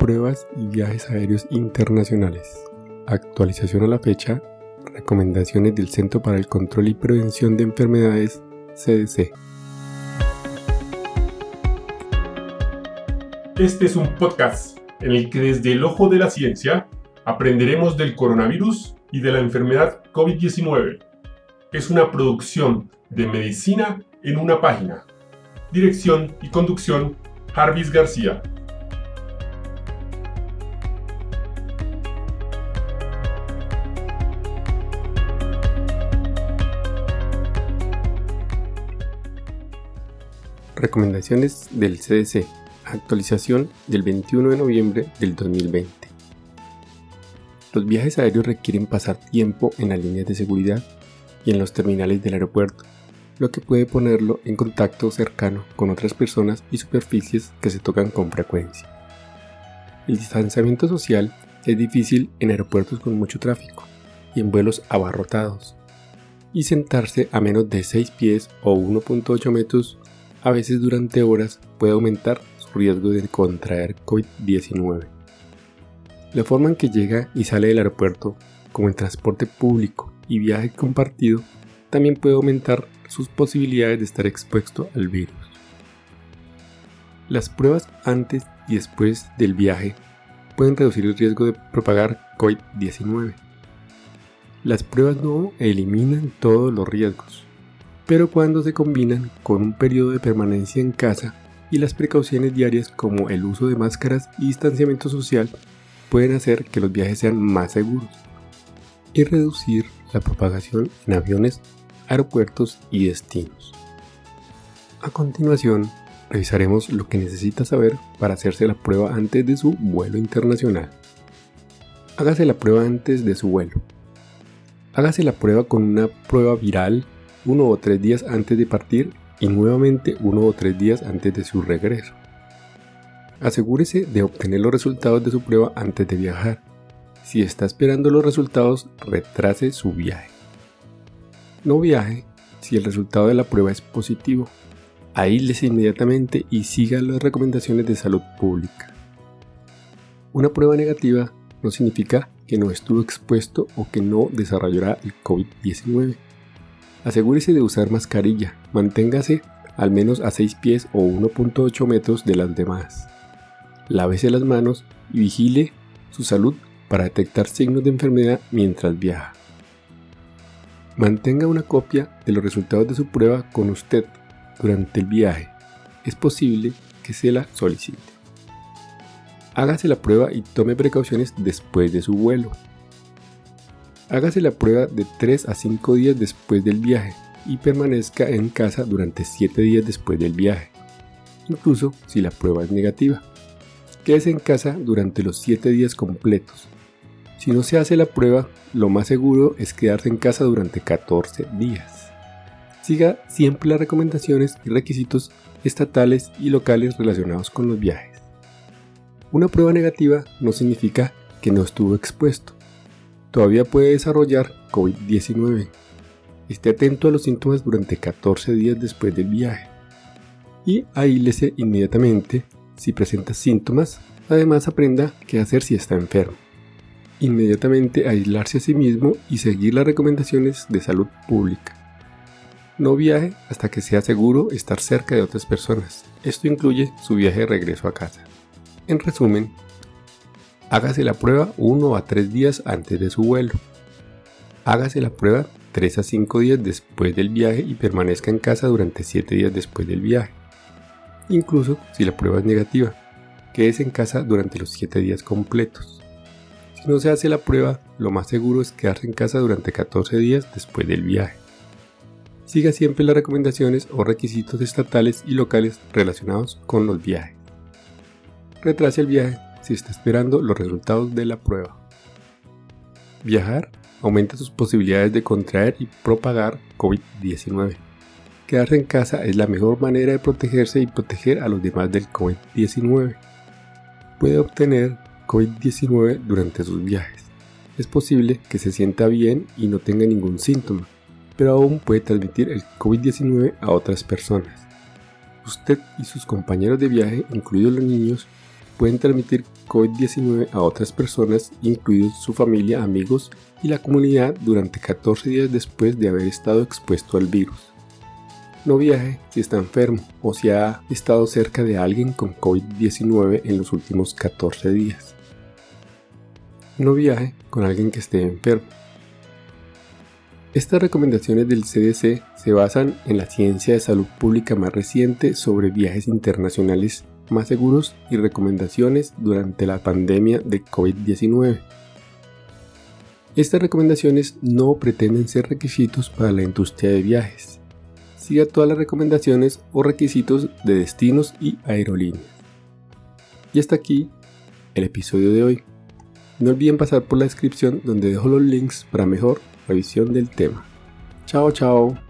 pruebas y viajes aéreos internacionales. Actualización a la fecha. Recomendaciones del Centro para el Control y Prevención de Enfermedades, CDC. Este es un podcast en el que desde el ojo de la ciencia aprenderemos del coronavirus y de la enfermedad COVID-19. Es una producción de medicina en una página. Dirección y conducción, Jarvis García. Recomendaciones del CDC. Actualización del 21 de noviembre del 2020. Los viajes aéreos requieren pasar tiempo en las líneas de seguridad y en los terminales del aeropuerto, lo que puede ponerlo en contacto cercano con otras personas y superficies que se tocan con frecuencia. El distanciamiento social es difícil en aeropuertos con mucho tráfico y en vuelos abarrotados, y sentarse a menos de 6 pies o 1.8 metros a veces durante horas puede aumentar su riesgo de contraer COVID-19. La forma en que llega y sale del aeropuerto, como el transporte público y viaje compartido, también puede aumentar sus posibilidades de estar expuesto al virus. Las pruebas antes y después del viaje pueden reducir el riesgo de propagar COVID-19. Las pruebas no eliminan todos los riesgos, pero cuando se combinan con un periodo de permanencia en casa y las precauciones diarias como el uso de máscaras y distanciamiento social pueden hacer que los viajes sean más seguros y reducir la propagación en aviones, aeropuertos y destinos. A continuación, revisaremos lo que necesita saber para hacerse la prueba antes de su vuelo internacional. Hágase la prueba antes de su vuelo. Hágase la prueba con una prueba viral uno o tres días antes de partir y nuevamente uno o tres días antes de su regreso. Asegúrese de obtener los resultados de su prueba antes de viajar. Si está esperando los resultados, retrase su viaje. No viaje si el resultado de la prueba es positivo. Aíslese inmediatamente y siga las recomendaciones de salud pública. Una prueba negativa no significa que no estuvo expuesto o que no desarrollará el COVID-19. Asegúrese de usar mascarilla, manténgase al menos a 6 pies o 1.8 metros de las demás. Lávese las manos y vigile su salud para detectar signos de enfermedad mientras viaja. Mantenga una copia de los resultados de su prueba con usted durante el viaje. Es posible que se la solicite. Hágase la prueba y tome precauciones después de su vuelo. Hágase la prueba de 3 a 5 días después del viaje y permanezca en casa durante 7 días después del viaje, incluso si la prueba es negativa. Quédese en casa durante los 7 días completos. Si no se hace la prueba, lo más seguro es quedarse en casa durante 14 días. Siga siempre las recomendaciones y requisitos estatales y locales relacionados con los viajes. Una prueba negativa no significa que no estuvo expuesto todavía puede desarrollar COVID-19. Esté atento a los síntomas durante 14 días después del viaje y aílese inmediatamente si presenta síntomas. Además aprenda qué hacer si está enfermo. Inmediatamente aislarse a sí mismo y seguir las recomendaciones de salud pública. No viaje hasta que sea seguro estar cerca de otras personas. Esto incluye su viaje de regreso a casa. En resumen, Hágase la prueba 1 a 3 días antes de su vuelo. Hágase la prueba 3 a 5 días después del viaje y permanezca en casa durante 7 días después del viaje. Incluso si la prueba es negativa, quédese en casa durante los 7 días completos. Si no se hace la prueba, lo más seguro es quedarse en casa durante 14 días después del viaje. Siga siempre las recomendaciones o requisitos estatales y locales relacionados con los viajes. Retrase el viaje si está esperando los resultados de la prueba. Viajar aumenta sus posibilidades de contraer y propagar COVID-19. Quedarse en casa es la mejor manera de protegerse y proteger a los demás del COVID-19. Puede obtener COVID-19 durante sus viajes. Es posible que se sienta bien y no tenga ningún síntoma, pero aún puede transmitir el COVID-19 a otras personas. Usted y sus compañeros de viaje, incluidos los niños, pueden transmitir COVID-19 a otras personas, incluidos su familia, amigos y la comunidad durante 14 días después de haber estado expuesto al virus. No viaje si está enfermo o si ha estado cerca de alguien con COVID-19 en los últimos 14 días. No viaje con alguien que esté enfermo. Estas recomendaciones del CDC se basan en la ciencia de salud pública más reciente sobre viajes internacionales más seguros y recomendaciones durante la pandemia de COVID-19. Estas recomendaciones no pretenden ser requisitos para la industria de viajes. Siga todas las recomendaciones o requisitos de destinos y aerolíneas. Y hasta aquí el episodio de hoy. No olviden pasar por la descripción donde dejo los links para mejor revisión del tema. Chao, chao.